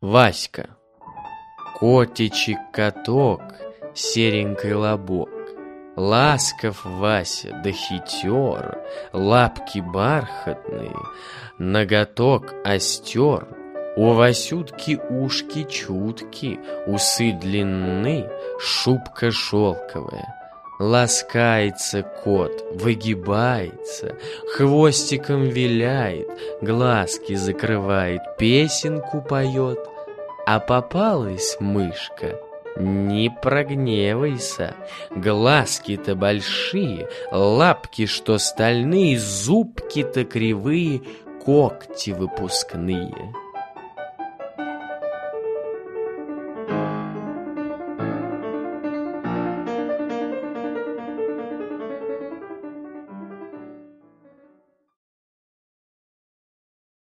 Васька. Котичек-каток, серенький лобок. Ласков Вася, да хитер, Лапки бархатные, Ноготок остер. У Васютки ушки чутки, Усы длинны, шубка шелковая. Ласкается кот, выгибается, Хвостиком виляет, Глазки закрывает, Песенку поет. А попалась мышка, не прогневайся, Глазки-то большие, Лапки что стальные, Зубки-то кривые, Когти выпускные.